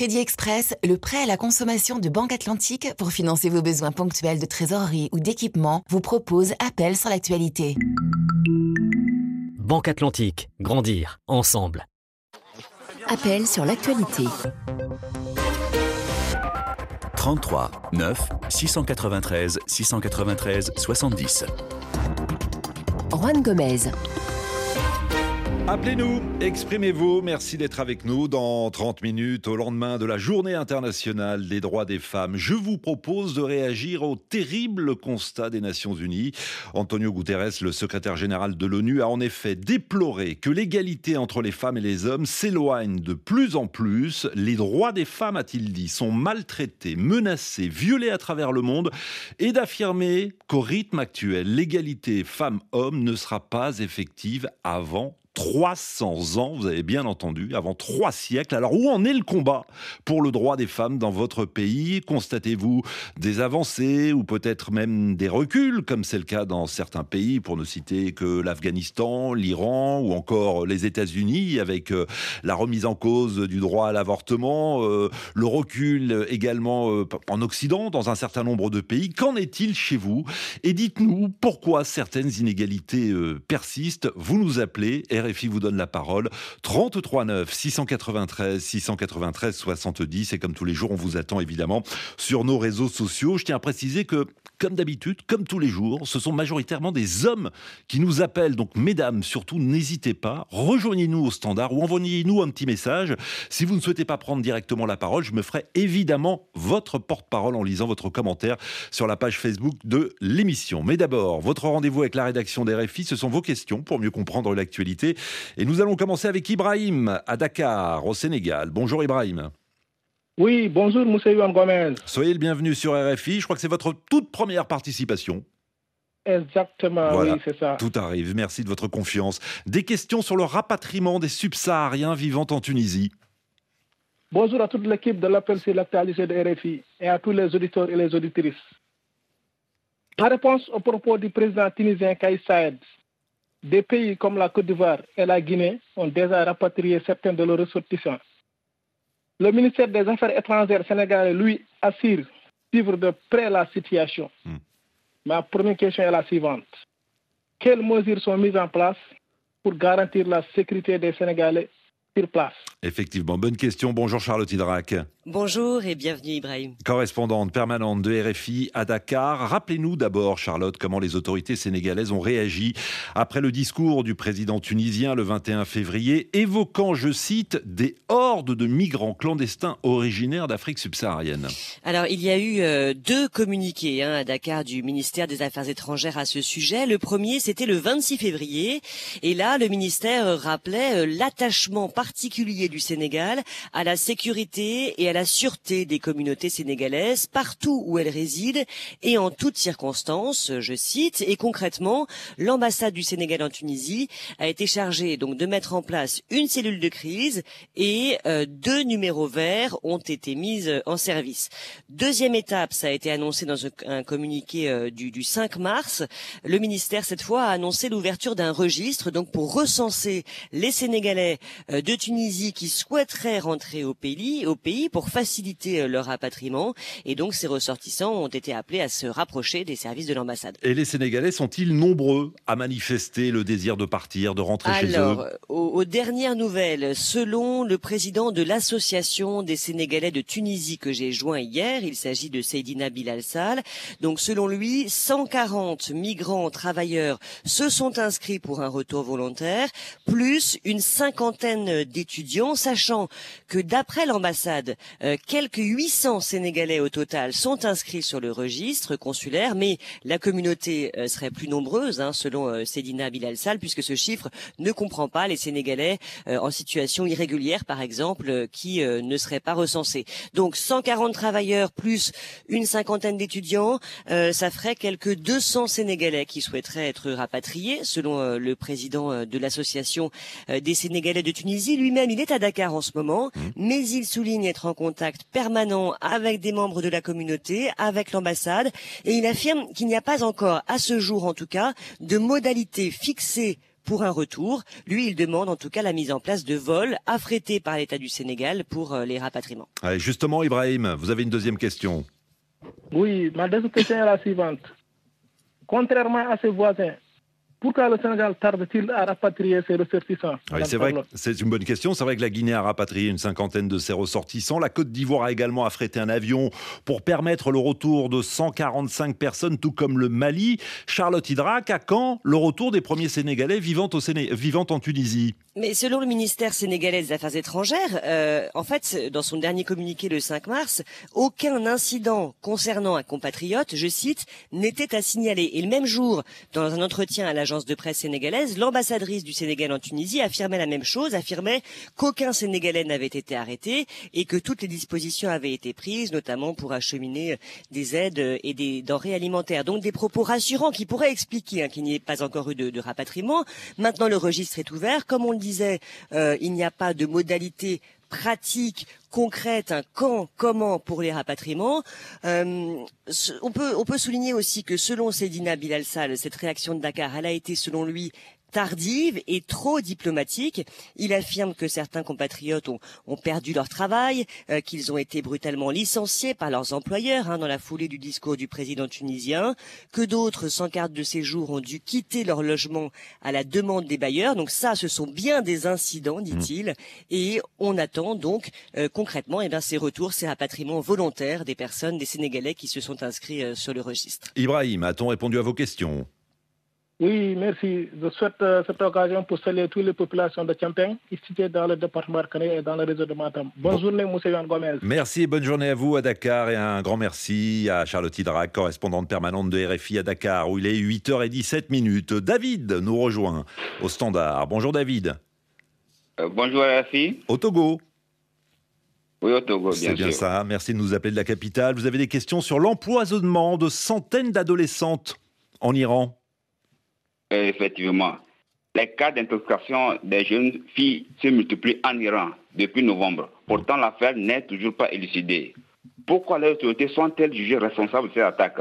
Crédit Express, le prêt à la consommation de Banque Atlantique pour financer vos besoins ponctuels de trésorerie ou d'équipement, vous propose Appel sur l'actualité. Banque Atlantique, grandir ensemble. Appel sur l'actualité. 33 9 693 693 70. Juan Gomez. Appelez-nous, exprimez-vous. Merci d'être avec nous dans 30 minutes au lendemain de la journée internationale des droits des femmes. Je vous propose de réagir au terrible constat des Nations Unies. Antonio Guterres, le secrétaire général de l'ONU, a en effet déploré que l'égalité entre les femmes et les hommes s'éloigne de plus en plus. Les droits des femmes, a-t-il dit, sont maltraités, menacés, violés à travers le monde et d'affirmer qu'au rythme actuel, l'égalité femmes-hommes ne sera pas effective avant 300 ans, vous avez bien entendu, avant trois siècles. Alors où en est le combat pour le droit des femmes dans votre pays? Constatez-vous des avancées ou peut-être même des reculs, comme c'est le cas dans certains pays, pour ne citer que l'Afghanistan, l'Iran ou encore les États-Unis, avec euh, la remise en cause du droit à l'avortement, euh, le recul également euh, en Occident, dans un certain nombre de pays. Qu'en est-il chez vous? Et dites-nous pourquoi certaines inégalités persistent. Vous nous appelez RFI vous donne la parole. 33 9 693 693 70. Et comme tous les jours, on vous attend évidemment sur nos réseaux sociaux. Je tiens à préciser que, comme d'habitude, comme tous les jours, ce sont majoritairement des hommes qui nous appellent. Donc, mesdames, surtout, n'hésitez pas. Rejoignez-nous au standard ou envoyez-nous un petit message. Si vous ne souhaitez pas prendre directement la parole, je me ferai évidemment votre porte-parole en lisant votre commentaire sur la page Facebook de l'émission. Mais d'abord, votre rendez-vous avec la rédaction des RFI, ce sont vos questions pour mieux comprendre l'actualité. Et nous allons commencer avec Ibrahim à Dakar, au Sénégal. Bonjour Ibrahim. Oui, bonjour Monsieur Yuan Gomez. Soyez le bienvenu sur RFI. Je crois que c'est votre toute première participation. Exactement, oui, c'est ça. Tout arrive. Merci de votre confiance. Des questions sur le rapatriement des subsahariens vivant en Tunisie. Bonjour à toute l'équipe de l'appel sur l'actualité de RFI et à tous les auditeurs et les auditrices. En réponse au propos du président tunisien Kais Saed, des pays comme la Côte d'Ivoire et la Guinée ont déjà rapatrié certains de leurs ressortissants. Le ministère des Affaires étrangères sénégalais, lui, assure suivre de près la situation. Hmm. Ma première question est la suivante. Quelles mesures sont mises en place pour garantir la sécurité des Sénégalais sur place Effectivement, bonne question. Bonjour Charlotte Hydrac. Bonjour et bienvenue Ibrahim. Correspondante permanente de RFI à Dakar. Rappelez-nous d'abord, Charlotte, comment les autorités sénégalaises ont réagi après le discours du président tunisien le 21 février, évoquant, je cite, des hordes de migrants clandestins originaires d'Afrique subsaharienne. Alors, il y a eu euh, deux communiqués hein, à Dakar du ministère des Affaires étrangères à ce sujet. Le premier, c'était le 26 février. Et là, le ministère rappelait euh, l'attachement particulier du Sénégal à la sécurité et à la sûreté des communautés sénégalaises partout où elles résident et en toutes circonstances, je cite, et concrètement, l'ambassade du Sénégal en Tunisie a été chargée donc de mettre en place une cellule de crise et euh, deux numéros verts ont été mis euh, en service. Deuxième étape, ça a été annoncé dans un, communiqué euh, du, du 5 mars. Le ministère cette fois a annoncé l'ouverture d'un registre donc pour recenser les Sénégalais de Tunisie qui souhaiteraient rentrer au pays, au pays pour faciliter euh, leur rapatriement. Et donc, ces ressortissants ont été appelés à se rapprocher des services de l'ambassade. Et les Sénégalais sont-ils nombreux à manifester le désir de partir, de rentrer chez eux? Alors, aux, dernières nouvelles, selon le président de l'association des Sénégalais de Tunisie que j'ai joint hier, il s'agit de Seydina Bilal Sal. Donc, selon lui, 140 migrants travailleurs se sont inscrits pour un retour volontaire, plus une cinquantaine d'étudiants, sachant que d'après l'ambassade, euh, quelques 800 Sénégalais au total sont inscrits sur le registre consulaire, mais la communauté euh, serait plus nombreuse, hein, selon euh, Sedina Bilal Sal, puisque ce chiffre ne comprend pas les Sénégalais en situation irrégulière, par exemple, qui ne seraient pas recensés. Donc 140 travailleurs plus une cinquantaine d'étudiants, ça ferait quelques 200 Sénégalais qui souhaiteraient être rapatriés, selon le président de l'association des Sénégalais de Tunisie. Lui-même, il est à Dakar en ce moment, mmh. mais il souligne être en contact permanent avec des membres de la communauté, avec l'ambassade, et il affirme qu'il n'y a pas encore, à ce jour en tout cas, de modalités fixées pour un retour. Lui, il demande en tout cas la mise en place de vols affrétés par l'État du Sénégal pour euh, les rapatriements. Allez, justement, Ibrahim, vous avez une deuxième question. Oui, ma deuxième question est la suivante. Contrairement à ses voisins, pourquoi le Sénégal tarde-t-il à rapatrier ses ressortissants? Oui, c'est vrai, que c'est une bonne question. C'est vrai que la Guinée a rapatrié une cinquantaine de ses ressortissants. La Côte d'Ivoire a également affrété un avion pour permettre le retour de 145 personnes, tout comme le Mali. Charlotte Hydrac, à quand le retour des premiers Sénégalais vivant, au Séné... vivant en Tunisie? Mais selon le ministère sénégalais des Affaires étrangères, euh, en fait, dans son dernier communiqué le 5 mars, aucun incident concernant un compatriote, je cite, n'était à signaler. Et le même jour, dans un entretien à l'agence de presse sénégalaise, l'ambassadrice du Sénégal en Tunisie affirmait la même chose, affirmait qu'aucun Sénégalais n'avait été arrêté et que toutes les dispositions avaient été prises, notamment pour acheminer des aides et des denrées alimentaires. Donc des propos rassurants qui pourraient expliquer hein, qu'il n'y ait pas encore eu de, de rapatriement. Maintenant, le registre est ouvert, comme on le disait, euh, il n'y a pas de modalité pratique, concrète, un quand, comment pour les rapatriements. Euh, on peut on peut souligner aussi que selon Sedina Bilalsal, cette réaction de Dakar, elle a été selon lui tardive et trop diplomatique. Il affirme que certains compatriotes ont, ont perdu leur travail, euh, qu'ils ont été brutalement licenciés par leurs employeurs hein, dans la foulée du discours du président tunisien, que d'autres sans carte de séjour ont dû quitter leur logement à la demande des bailleurs. Donc ça, ce sont bien des incidents, dit-il, et on attend donc euh, concrètement eh bien, ces retours, ces rapatriements volontaires des personnes, des Sénégalais qui se sont inscrits euh, sur le registre. Ibrahim, a-t-on répondu à vos questions? Oui, merci. Je souhaite euh, cette occasion pour saluer toutes les populations de Champagne, ici dans le département de et dans le réseau de Matam. Bonne bon. journée, M. Yann Gomez. Merci et bonne journée à vous à Dakar et un grand merci à Charlotte Hydrac, correspondante permanente de RFI à Dakar, où il est 8h17 minutes. David nous rejoint au standard. Bonjour David. Euh, bonjour RFI. Au Togo. Oui, au Togo, bien C'est bien ça. Merci de nous appeler de la capitale. Vous avez des questions sur l'empoisonnement de centaines d'adolescentes en Iran? Effectivement. Les cas d'intoxication des jeunes filles se multiplient en Iran depuis novembre. Pourtant, l'affaire n'est toujours pas élucidée. Pourquoi les autorités sont-elles jugées responsables de ces attaques?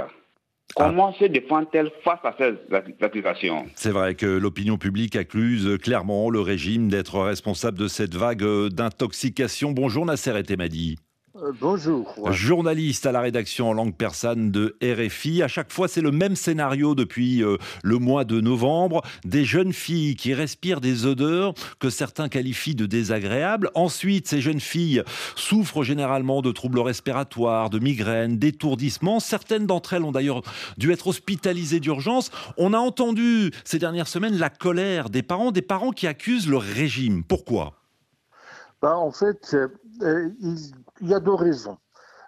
Comment se défendent-elles face à ces accusations? C'est vrai que l'opinion publique accuse clairement le régime d'être responsable de cette vague d'intoxication. Bonjour Nasser et Temadi. Euh, bonjour. Journaliste à la rédaction en langue persane de RFI. À chaque fois, c'est le même scénario depuis euh, le mois de novembre. Des jeunes filles qui respirent des odeurs que certains qualifient de désagréables. Ensuite, ces jeunes filles souffrent généralement de troubles respiratoires, de migraines, d'étourdissements. Certaines d'entre elles ont d'ailleurs dû être hospitalisées d'urgence. On a entendu ces dernières semaines la colère des parents, des parents qui accusent le régime. Pourquoi? Bah, En fait, euh, ils il y a deux raisons.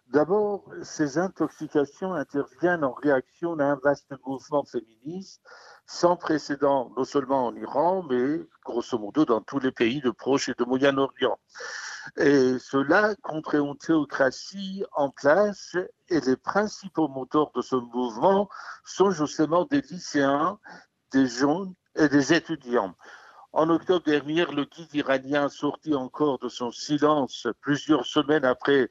D'abord, ces intoxications interviennent en réaction à un vaste mouvement féministe sans précédent, non seulement en Iran, mais grosso modo dans tous les pays de Proche et de Moyen-Orient. Et cela contre une théocratie en place et les principaux moteurs de ce mouvement sont justement des lycéens, des jeunes et des étudiants. En octobre dernier, le guide iranien sorti encore de son silence plusieurs semaines après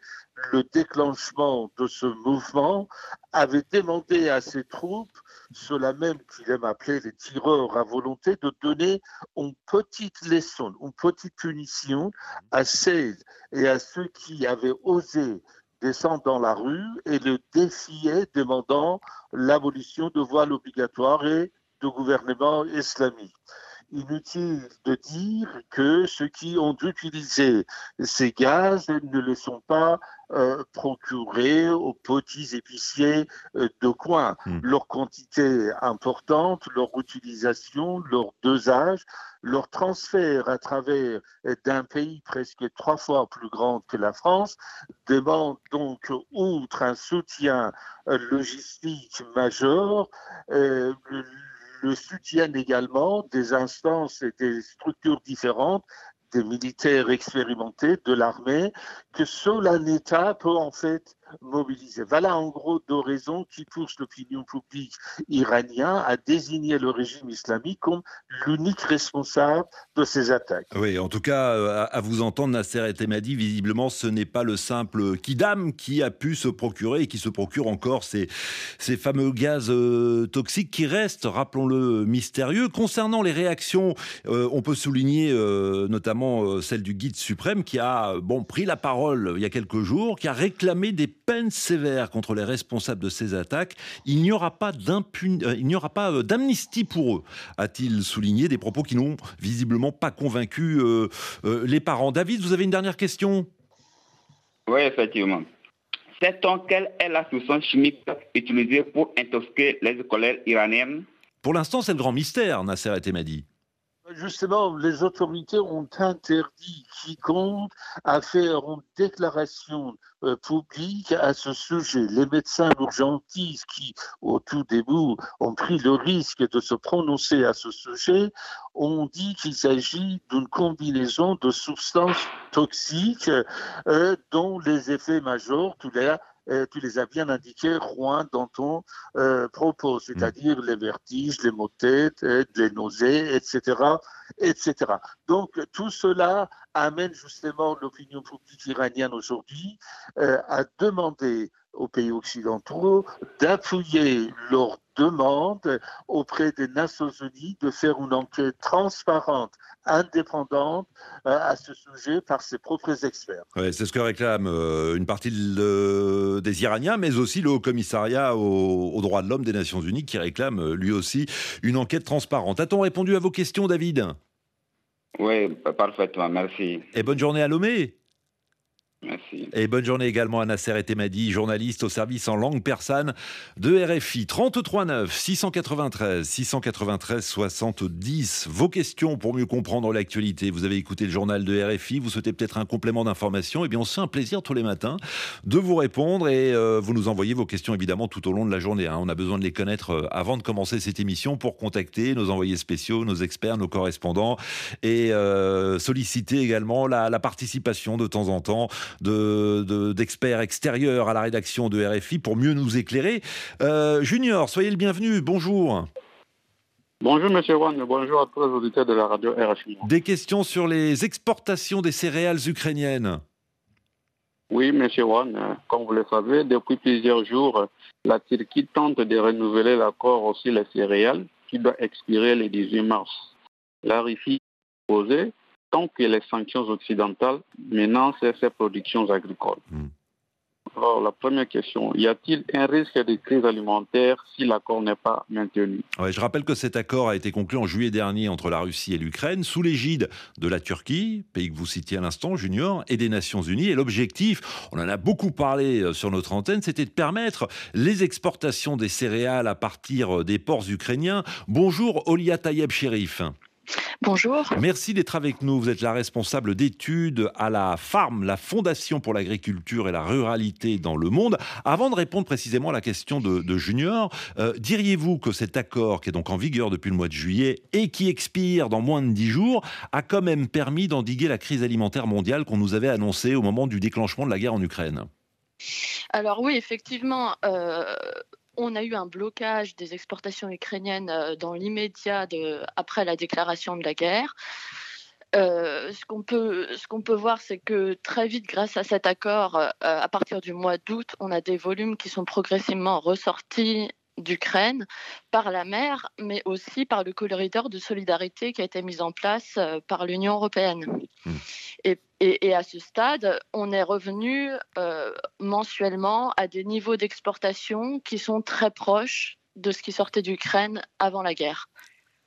le déclenchement de ce mouvement avait demandé à ses troupes, cela même qu'il aime appeler les tireurs à volonté, de donner une petite leçon, une petite punition à celles et à ceux qui avaient osé descendre dans la rue et le défier demandant l'abolition de voile obligatoire et de gouvernement islamique inutile de dire que ceux qui ont utilisé ces gaz ne les sont pas euh, procurés aux petits épiciers euh, de coin. Hmm. Leur quantité importante, leur utilisation, leur dosage, leur transfert à travers d'un pays presque trois fois plus grand que la France demande donc, outre un soutien euh, logistique majeur, le soutien également des instances et des structures différentes des militaires expérimentés de l'armée, que seul un État peut en fait mobilisés. Voilà en gros deux raisons qui poussent l'opinion publique iranienne à désigner le régime islamique comme l'unique responsable de ces attaques. Oui, en tout cas, euh, à vous entendre, Nasser et Temadi, visiblement, ce n'est pas le simple Kidam qui a pu se procurer et qui se procure encore ces, fameux gaz euh, toxiques qui restent, rappelons-le, mystérieux. Concernant les réactions, euh, on peut souligner notamment celle du guide suprême qui a bon, pris la parole il y a quelques jours, qui a réclamé des peines sévères contre les responsables de ces attaques. Il n'y aura pas d'amnistie pour eux, a-t-il souligné, des propos qui n'ont visiblement pas convaincu euh, euh, les parents. David, vous avez une dernière question? Oui, effectivement. Sait-on quelle est la substance chimique utilisée pour intoxiquer les scolaires iraniennes? Pour l'instant, c'est le grand mystère, Nasser et dit. Justement, les autorités ont interdit quiconque à faire une déclaration euh, publique à ce sujet. Les médecins urgentistes qui, au tout début, ont pris le risque de se prononcer à ce sujet, ont dit qu'il s'agit d'une combinaison de substances toxiques euh, dont les effets majeurs, tous les euh, tu les as bien indiqués, Rouen, dans ton euh, propos, mm. c'est-à-dire les vertiges, les maux de tête, euh, les nausées, etc., etc. Donc, tout cela amène justement l'opinion publique iranienne aujourd'hui à demander aux pays occidentaux d'appuyer leur demande auprès des Nations Unies de faire une enquête transparente, indépendante euh, à ce sujet par ses propres experts. c'est ce que réclame euh, une partie des Iraniens, mais aussi le Haut Commissariat aux, droits de l'homme des Nations Unies qui réclame euh, lui aussi une enquête transparente. A-t-on répondu à vos questions, David? Oui, parfaitement, merci. Et bonne journée à Lomé. Merci. Et bonne journée également à Nasser et Temadi, journaliste au service en langue persane de RFI. 33 9 693 693 70. Vos questions pour mieux comprendre l'actualité. Vous avez écouté le journal de RFI, vous souhaitez peut-être un complément d'information? Eh bien, on se fait un plaisir tous les matins de vous répondre et euh, vous nous envoyez vos questions évidemment tout au long de la journée. Hein. On a besoin de les connaître euh, avant de commencer cette émission pour contacter nos envoyés spéciaux, nos experts, nos correspondants et euh, solliciter également la participation de temps en temps d'experts extérieurs à la rédaction de RFI pour mieux nous éclairer. Euh, Junior, soyez le bienvenu. Bonjour. Bonjour Monsieur Wan, bonjour à tous les auditeurs de la radio RFI. Des questions sur les exportations des céréales ukrainiennes. Oui, Monsieur Wan, comme vous le savez, depuis plusieurs jours, la Turquie tente de renouveler l'accord aussi les céréales qui doit expirer le 18 mars. La RFI posée tant que les sanctions occidentales menacent ces productions agricoles. Hmm. Alors, la première question, y a-t-il un risque de crise alimentaire si l'accord n'est pas maintenu? Je rappelle que cet accord a été conclu en juillet dernier entre la Russie et l'Ukraine, sous l'égide de la Turquie, pays que vous citiez à l'instant, Junior, et des Nations Unies. Et l'objectif, on en a beaucoup parlé euh, sur notre antenne, c'était de permettre les exportations des céréales à partir euh, des ports ukrainiens. Bonjour, Olia Tayeb Sherif. Bonjour. Merci d'être avec nous. Vous êtes la responsable d'études à la FARM, la Fondation pour l'agriculture et la ruralité dans le monde. Avant de répondre précisément à la question de, Junior, euh, diriez-vous que cet accord, qui est donc en vigueur depuis le mois de juillet et qui expire dans moins de dix jours, a quand même permis d'endiguer la crise alimentaire mondiale qu'on nous avait annoncée au moment du déclenchement de la guerre en Ukraine? Alors oui, effectivement, euh, on a eu un blocage des exportations ukrainiennes euh, dans l'immédiat après la déclaration de la guerre. Euh, ce qu'on peut, voir, c'est que très vite, grâce à cet accord, euh, à partir du mois d'août, on a des volumes qui sont progressivement ressortis d'Ukraine par la mer, mais aussi par le corridor de solidarité qui a été mis en place par l'Union européenne. Mmh. Et, à ce stade, on est revenu euh, mensuellement à des niveaux d'exportation qui sont très proches de ce qui sortait d'Ukraine avant la guerre.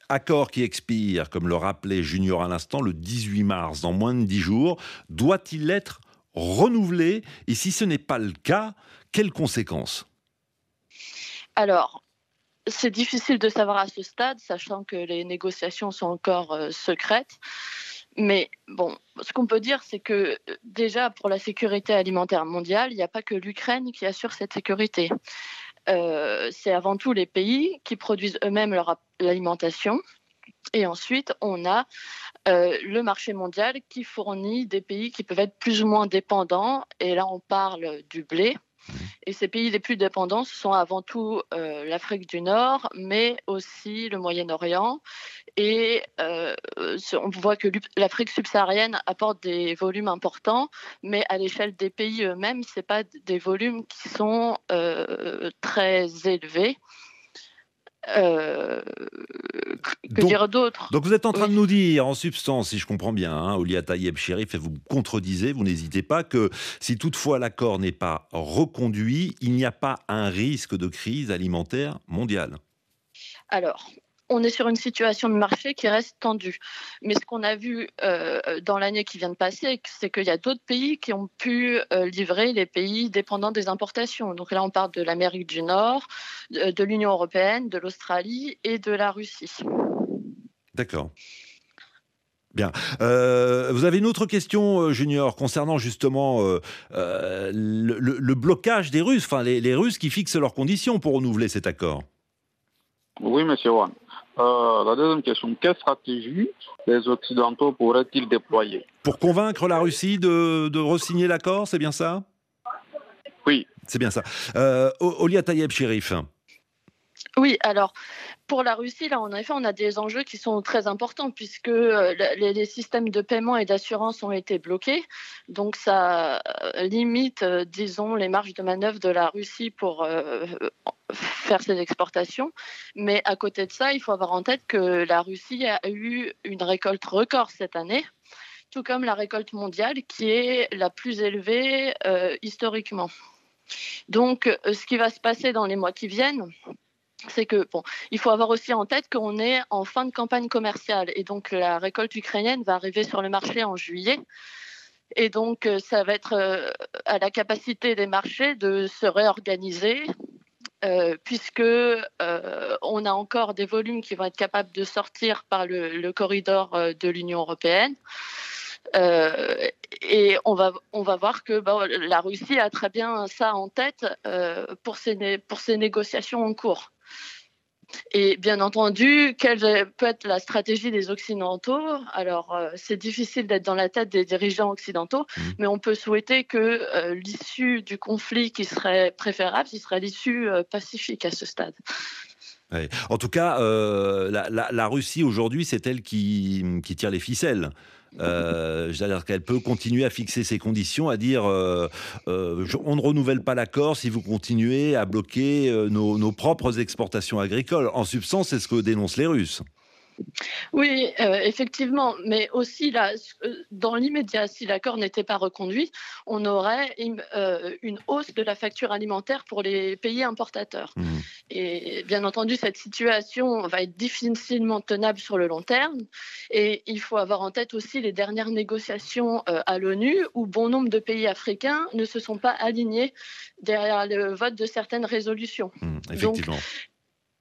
Accord qui expire, comme le rappelait Junior à l'instant, le 18 mars, dans moins de 10 jours. Doit-il être renouvelé? Et si ce n'est pas le cas, quelles conséquences? Alors, c'est difficile de savoir à ce stade, sachant que les négociations sont encore euh, secrètes. Mais bon, ce qu'on peut dire, c'est que euh, déjà pour la sécurité alimentaire mondiale, il n'y a pas que l'Ukraine qui assure cette sécurité. Euh, c'est avant tout les pays qui produisent eux-mêmes leur alimentation. Et ensuite, on a le marché mondial qui fournit des pays qui peuvent être plus ou moins dépendants. Et là, on parle du blé, Et ces pays les plus dépendants, ce sont avant tout l'Afrique du Nord, mais aussi le Moyen-Orient. Et on voit que l'Afrique subsaharienne apporte des volumes importants, mais à l'échelle des pays eux-mêmes, ce pas des volumes qui sont très élevés. Euh, que donc, dire d'autre? Donc vous êtes en train de nous dire, en substance, si je comprends bien, hein, Olia Tayeb Sherif, et vous contredisez, vous n'hésitez pas, que si toutefois l'accord n'est pas reconduit, il n'y a pas un risque de crise alimentaire mondiale. Alors, on est sur une situation de marché qui reste tendue. Mais ce qu'on a vu euh, dans l'année qui vient de passer, c'est qu'il y a d'autres pays qui ont pu euh, livrer les pays dépendants des importations. Donc là, on parle de l'Amérique du Nord, de, l'Union européenne, de l'Australie et de la Russie. D'accord. Bien. Euh, vous avez une autre question, Junior, concernant justement le, blocage des Russes, enfin les, les Russes qui fixent leurs conditions pour renouveler cet accord? Oui, monsieur Wan. Euh, la deuxième question, quelle stratégie les Occidentaux pourraient-ils déployer? Pour convaincre la Russie de, de re-signer l'accord, c'est bien ça? Oui. C'est bien ça. Euh, Olia Tayeb, shérif. Oui, alors pour la Russie, là, en effet, on a des enjeux qui sont très importants puisque euh, les, systèmes de paiement et d'assurance ont été bloqués. Donc, ça euh, limite, euh, disons, les marges de manœuvre de la Russie pour faire ses exportations. Mais à côté de ça, il faut avoir en tête que la Russie a eu une récolte record cette année tout comme la récolte mondiale qui est la plus élevée historiquement. Donc, ce qui va se passer dans les mois qui viennent, c'est que bon, il faut avoir aussi en tête qu'on est en fin de campagne commerciale et donc la récolte ukrainienne va arriver sur le marché en juillet. Et donc, euh, ça va être euh, à la capacité des marchés de se réorganiser, euh, puisque on a encore des volumes qui vont être capables de sortir par le, corridor de l'Union européenne. et on va, voir que la Russie a très bien ça en tête pour ses négociations en cours. Et bien entendu, quelle peut être la stratégie des Occidentaux? Alors, euh, c'est difficile d'être dans la tête des dirigeants occidentaux, mmh. mais on peut souhaiter que euh, l'issue du conflit qui serait préférable, ce serait l'issue euh, pacifique à ce stade. En tout cas, la, Russie aujourd'hui, c'est elle qui, qui tire les ficelles. Euh, C'est-à-dire qu'elle peut continuer à fixer ses conditions, à dire euh, euh, on ne renouvelle pas l'accord si vous continuez à bloquer nos propres exportations agricoles. En substance, c'est ce que dénoncent les Russes. Oui, euh, effectivement, mais aussi là, euh, dans l'immédiat, si l'accord n'était pas reconduit, on aurait euh, une hausse de la facture alimentaire pour les pays importateurs. Mmh. Et bien entendu, cette situation va être difficilement tenable sur le long terme. Et il faut avoir en tête aussi les dernières négociations à l'ONU où bon nombre de pays africains ne se sont pas alignés derrière le vote de certaines résolutions. Mmh, effectivement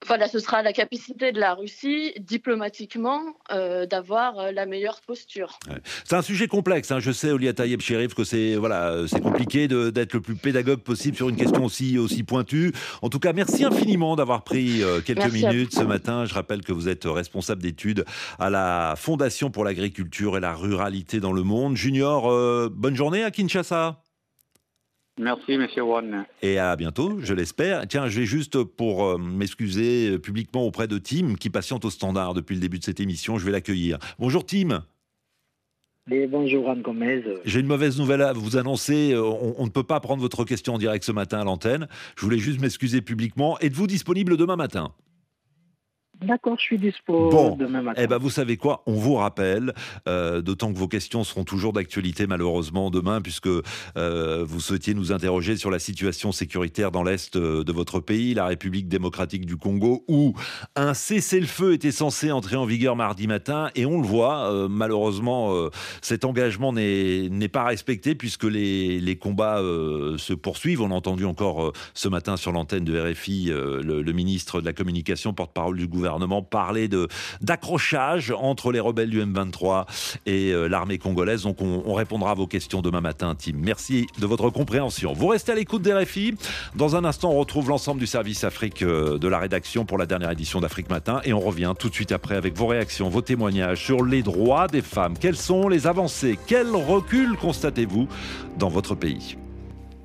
voilà, ce sera la capacité de la Russie diplomatiquement euh, d'avoir euh, la meilleure posture. C'est un sujet complexe. Hein. Je sais, Olia Tayeb Sherif, que c'est voilà, c'est compliqué d'être le plus pédagogue possible sur une question aussi aussi pointue. En tout cas, merci infiniment d'avoir pris euh, quelques minutes ce matin. Je rappelle que vous êtes responsable d'études à la Fondation pour l'agriculture et la ruralité dans le monde. Junior, bonne journée à Kinshasa. Merci, monsieur Wan. Et à bientôt, je l'espère. Tiens, je vais juste pour euh, m'excuser publiquement auprès de Tim, qui patiente au standard depuis le début de cette émission. Je vais l'accueillir. Bonjour, Tim. bonjour Anne Gomez. J'ai une mauvaise nouvelle à vous annoncer. Euh, on, on, ne peut pas prendre votre question en direct ce matin à l'antenne. Je voulais juste m'excuser publiquement. Êtes-vous disponible demain matin? D'accord, je suis dispo demain matin. Eh ben, vous savez quoi On vous rappelle, euh, d'autant que vos questions seront toujours d'actualité malheureusement demain, puisque euh, vous souhaitiez nous interroger sur la situation sécuritaire dans l'est euh, de votre pays, la République démocratique du Congo, où un cessez-le-feu était censé entrer en vigueur mardi matin, et on le voit, malheureusement, cet engagement n'est pas respecté puisque les, les combats se poursuivent. On a entendu encore ce matin sur l'antenne de RFI le, le ministre de la Communication, porte-parole du gouvernement gouvernement parlait de d'accrochage entre les rebelles du M23 et euh, l'armée congolaise. Donc on, répondra à vos questions demain matin, Tim. Merci de votre compréhension. Vous restez à l'écoute des RFI. Dans un instant, on retrouve l'ensemble du service Afrique euh, de la rédaction pour la dernière édition d'Afrique Matin et on revient tout de suite après avec vos réactions, vos témoignages sur les droits des femmes. Quelles sont les avancées? Quel recul constatez-vous dans votre pays?